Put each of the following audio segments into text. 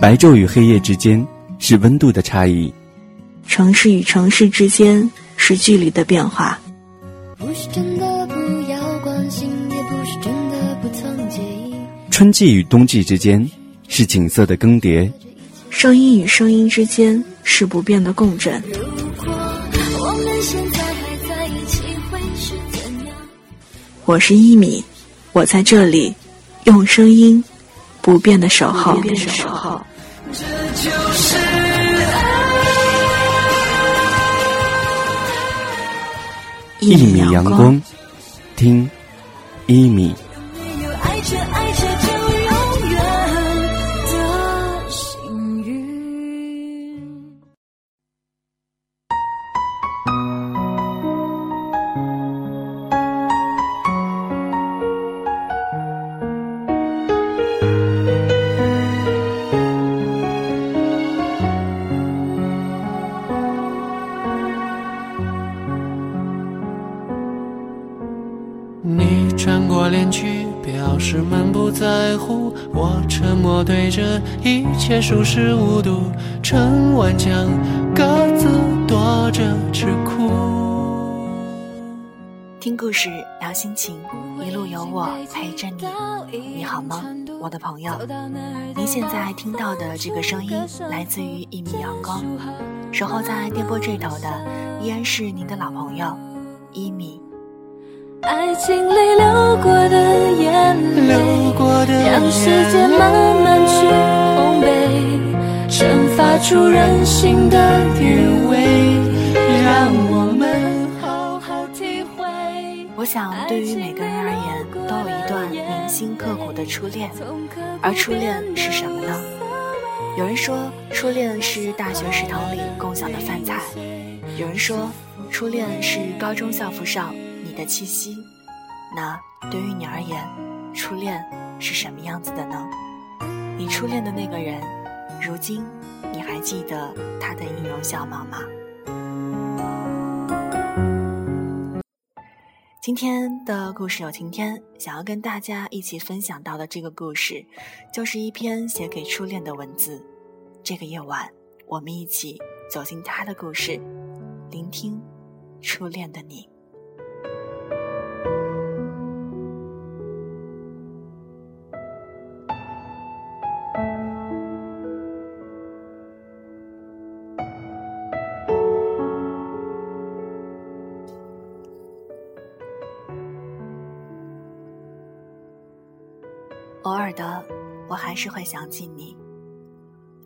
白昼与黑夜之间是温度的差异，城市与城市之间是距离的变化。春季与冬季之间是景色的更迭，声音与声音之间是不变的共振。我是一米，我在这里，用声音不变的守候。一米阳光，听一米。是满不在乎，我沉默对着一切熟视无睹，陈万江各自躲着吃苦。听故事聊心情，一路有我陪着你。你好吗，我的朋友？您现在听到的这个声音来自于一米阳光，守候在电波这头的依然是您的老朋友一米。爱情里流过的眼泪，让时间慢慢去烘焙，蒸发出人性的余味，让我们好好体会。我想，对于每个人而言，都有一段铭心刻骨的初恋。而初恋是什么呢？有人说，初恋是大学食堂里共享的饭菜；有人说，初恋是高中校服上。的气息，那对于你而言，初恋是什么样子的呢？你初恋的那个人，如今你还记得他的音容笑貌吗？今天的故事有晴天，想要跟大家一起分享到的这个故事，就是一篇写给初恋的文字。这个夜晚，我们一起走进他的故事，聆听初恋的你。偶尔的，我还是会想起你。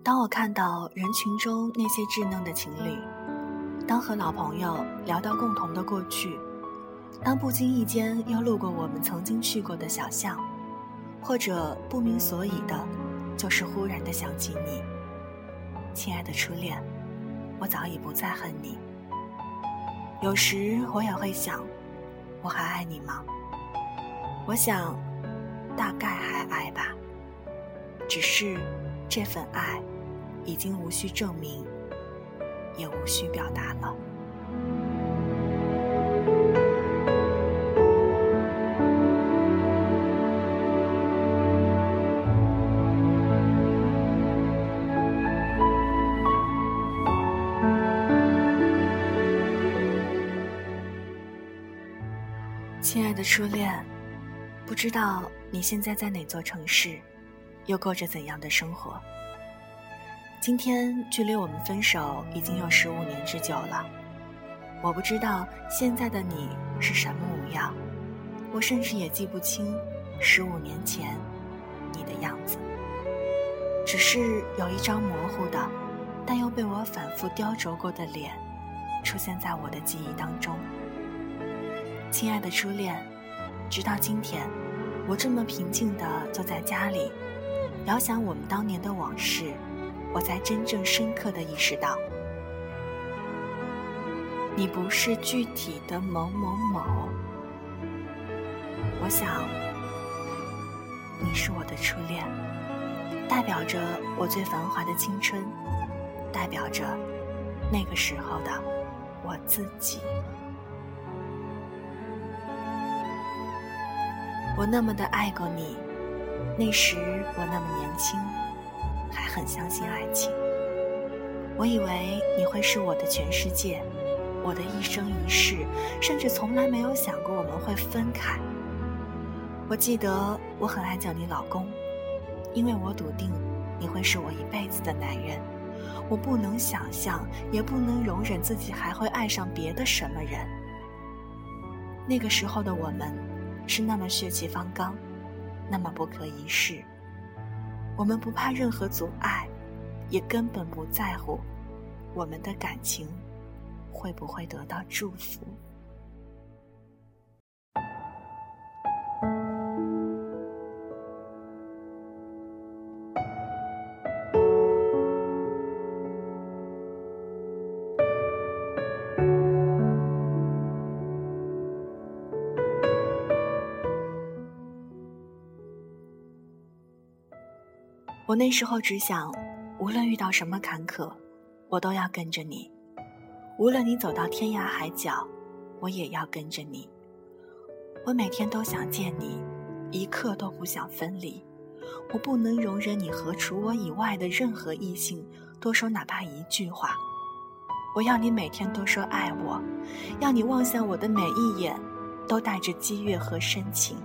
当我看到人群中那些稚嫩的情侣，当和老朋友聊到共同的过去，当不经意间又路过我们曾经去过的小巷，或者不明所以的，就是忽然的想起你，亲爱的初恋，我早已不再恨你。有时我也会想，我还爱你吗？我想。大概还爱吧，只是这份爱已经无需证明，也无需表达了。亲爱的初恋。不知道你现在在哪座城市，又过着怎样的生活？今天距离我们分手已经有十五年之久了。我不知道现在的你是什么模样，我甚至也记不清十五年前你的样子。只是有一张模糊的，但又被我反复雕琢过的脸，出现在我的记忆当中。亲爱的初恋。直到今天，我这么平静地坐在家里，遥想我们当年的往事，我才真正深刻地意识到，你不是具体的某某某。我想，你是我的初恋，代表着我最繁华的青春，代表着那个时候的我自己。我那么的爱过你，那时我那么年轻，还很相信爱情。我以为你会是我的全世界，我的一生一世，甚至从来没有想过我们会分开。我记得我很爱叫你老公，因为我笃定你会是我一辈子的男人。我不能想象，也不能容忍自己还会爱上别的什么人。那个时候的我们，是那么血气方刚，那么不可一世。我们不怕任何阻碍，也根本不在乎我们的感情会不会得到祝福。我那时候只想，无论遇到什么坎坷，我都要跟着你；无论你走到天涯海角，我也要跟着你。我每天都想见你，一刻都不想分离。我不能容忍你和除我以外的任何异性多说哪怕一句话。我要你每天都说爱我，要你望向我的每一眼都带着激越和深情。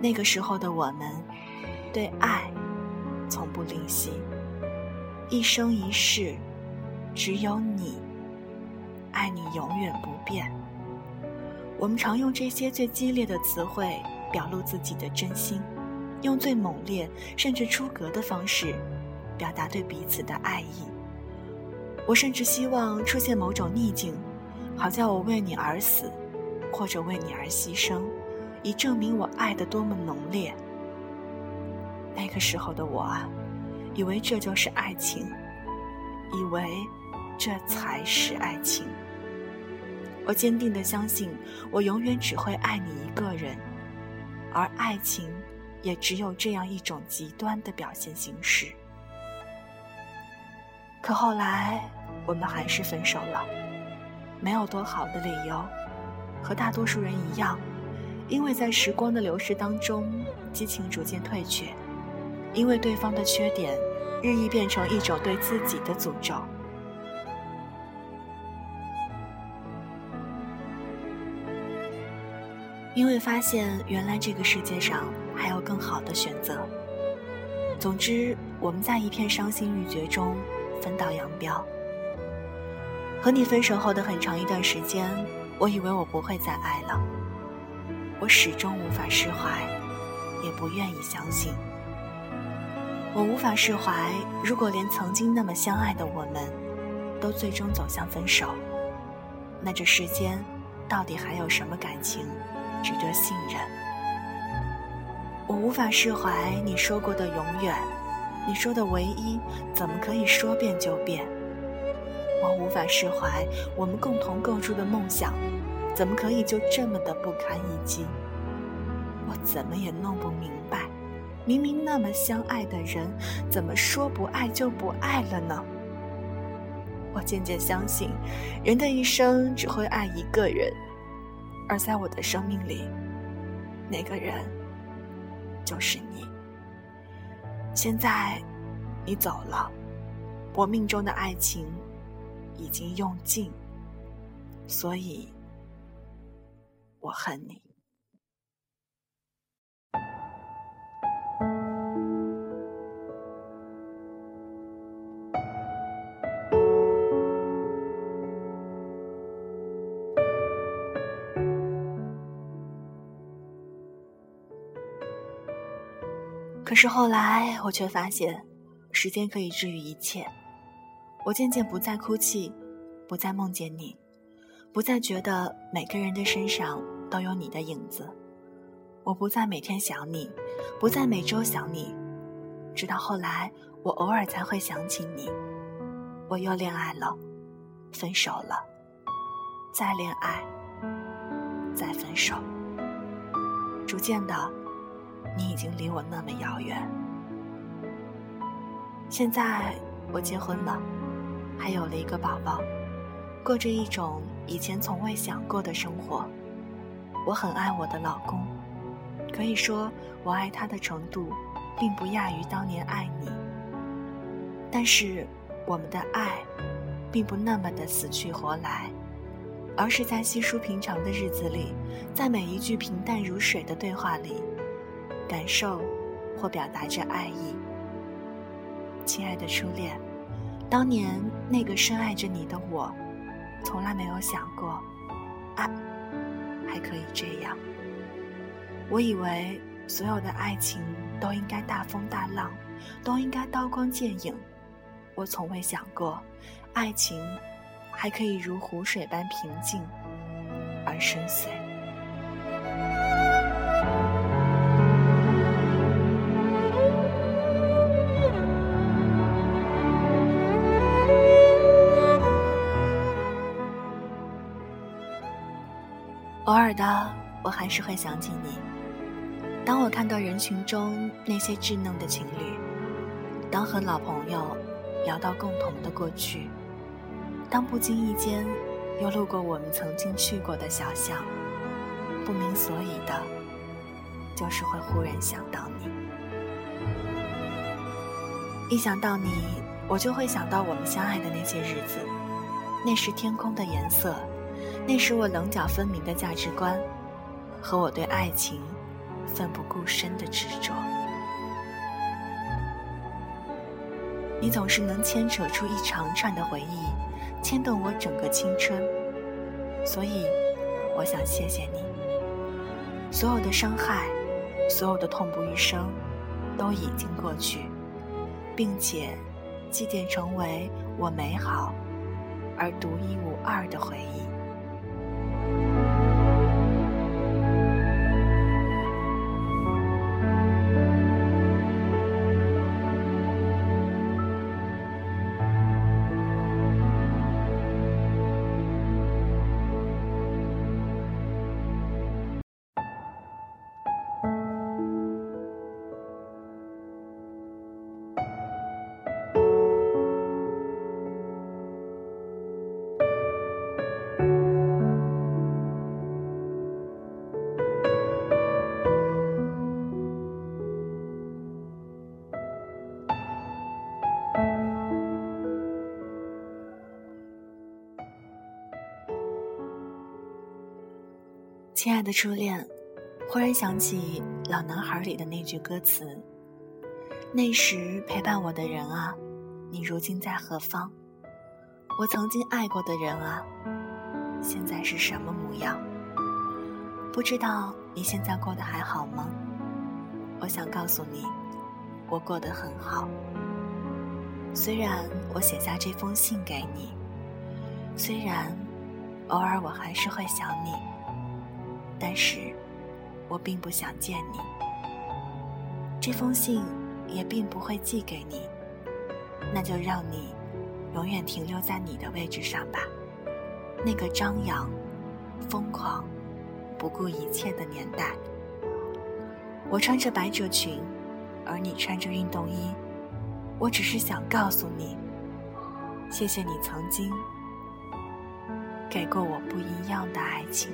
那个时候的我们。对爱，从不吝惜。一生一世，只有你，爱你永远不变。我们常用这些最激烈的词汇表露自己的真心，用最猛烈甚至出格的方式表达对彼此的爱意。我甚至希望出现某种逆境，好叫我为你而死，或者为你而牺牲，以证明我爱的多么浓烈。那个时候的我啊，以为这就是爱情，以为这才是爱情。我坚定的相信，我永远只会爱你一个人，而爱情也只有这样一种极端的表现形式。可后来，我们还是分手了，没有多好的理由，和大多数人一样，因为在时光的流逝当中，激情逐渐退却。因为对方的缺点，日益变成一种对自己的诅咒。因为发现原来这个世界上还有更好的选择。总之，我们在一片伤心欲绝中分道扬镳。和你分手后的很长一段时间，我以为我不会再爱了。我始终无法释怀，也不愿意相信。我无法释怀，如果连曾经那么相爱的我们，都最终走向分手，那这世间到底还有什么感情值得信任？我无法释怀你说过的永远，你说的唯一，怎么可以说变就变？我无法释怀我们共同构筑的梦想，怎么可以就这么的不堪一击？我怎么也弄不明白。明明那么相爱的人，怎么说不爱就不爱了呢？我渐渐相信，人的一生只会爱一个人，而在我的生命里，那个人就是你。现在你走了，我命中的爱情已经用尽，所以我恨你。是后来，我却发现，时间可以治愈一切。我渐渐不再哭泣，不再梦见你，不再觉得每个人的身上都有你的影子。我不再每天想你，不再每周想你，直到后来，我偶尔才会想起你。我又恋爱了，分手了，再恋爱，再分手，逐渐的。你已经离我那么遥远。现在我结婚了，还有了一个宝宝，过着一种以前从未想过的生活。我很爱我的老公，可以说我爱他的程度并不亚于当年爱你。但是，我们的爱，并不那么的死去活来，而是在稀疏平常的日子里，在每一句平淡如水的对话里，感受或表达着爱意。亲爱的初恋，当年那个深爱着你的我，从来没有想过，爱还可以这样。我以为所有的爱情都应该大风大浪，都应该刀光剑影。我从未想过，爱情还可以如湖水般平静而深邃。尔的，我还是会想起你。当我看到人群中那些稚嫩的情侣，当和老朋友聊到共同的过去，当不经意间又路过我们曾经去过的小巷，不明所以的，就是会忽然想到你。一想到你，我就会想到我们相爱的那些日子，那时天空的颜色。那时我棱角分明的价值观，和我对爱情奋不顾身的执着。你总是能牵扯出一长串的回忆，牵动我整个青春。所以，我想谢谢你。所有的伤害，所有的痛不欲生，都已经过去，并且祭奠成为我美好而独一无二的回忆。亲爱的初恋，忽然想起《老男孩》里的那句歌词：“那时陪伴我的人啊，你如今在何方？我曾经爱过的人啊，现在是什么模样？不知道你现在过得还好吗？我想告诉你，我过得很好。虽然我写下这封信给你，虽然偶尔我还是会想你。”但是，我并不想见你。这封信也并不会寄给你，那就让你永远停留在你的位置上吧。那个张扬、疯狂、不顾一切的年代。我穿着百褶裙，而你穿着运动衣。我只是想告诉你，谢谢你曾经给过我不一样的爱情。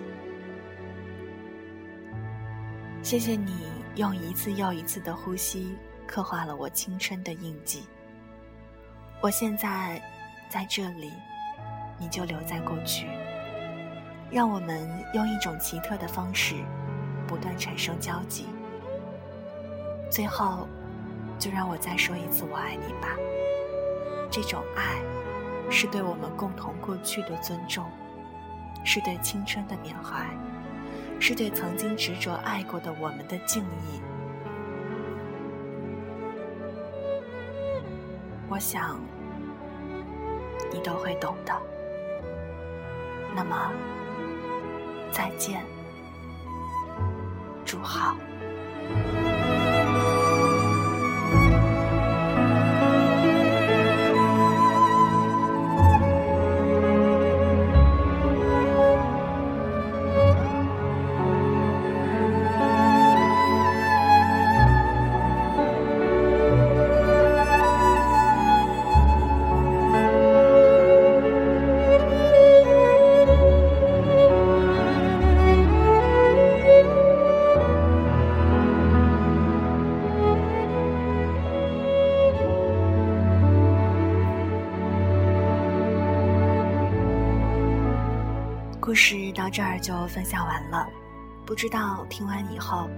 谢谢你用一次又一次的呼吸刻画了我青春的印记。我现在在这里，你就留在过去。让我们用一种奇特的方式不断产生交集。最后，就让我再说一次“我爱你”吧。这种爱，是对我们共同过去的尊重，是对青春的缅怀。是对曾经执着爱过的我们的敬意。我想，你都会懂的。那么，再见，祝好。就分享完了，不知道听完以后，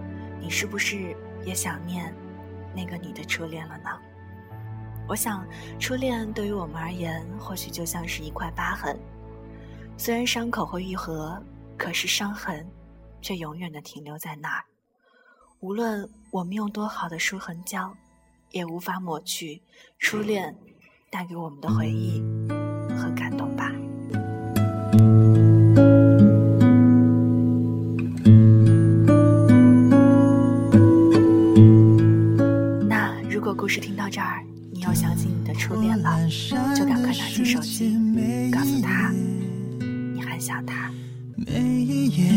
你是不是也想念那个你的初恋了呢？我想，初恋对于我们而言，或许就像是一块疤痕，虽然伤口会愈合，可是伤痕却永远的停留在那儿。无论我们用多好的书痕胶，也无法抹去初恋带给我们的回忆和感动吧。告诉他你还想他。每一夜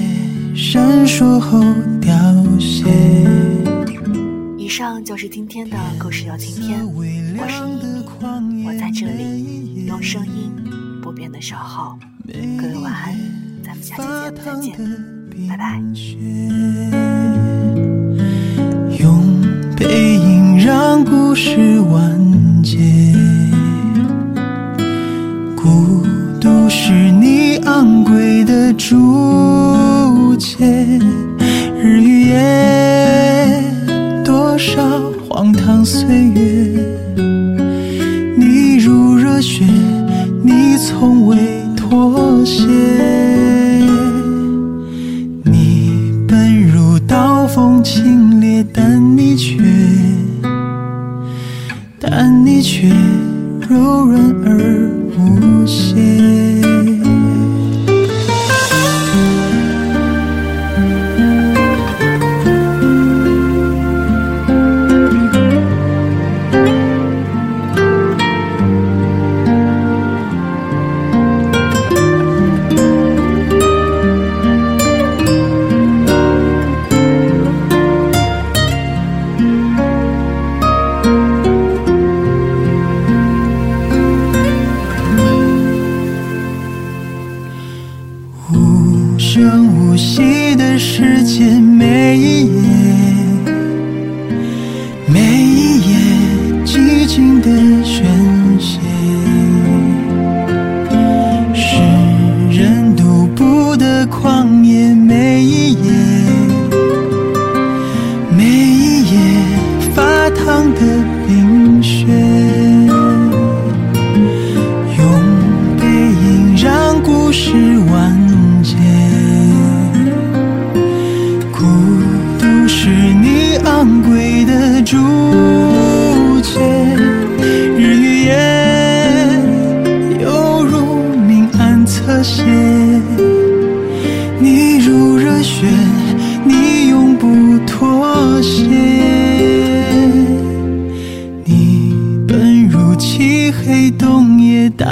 闪烁后凋谢。以上就是今天的故事有晴天，我是依米，我在这里用声音不变的守候，各位晚安，咱们下期节目再见，拜拜。用背影让故事完结，的竹节，日与夜，多少荒唐岁月，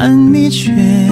但你却。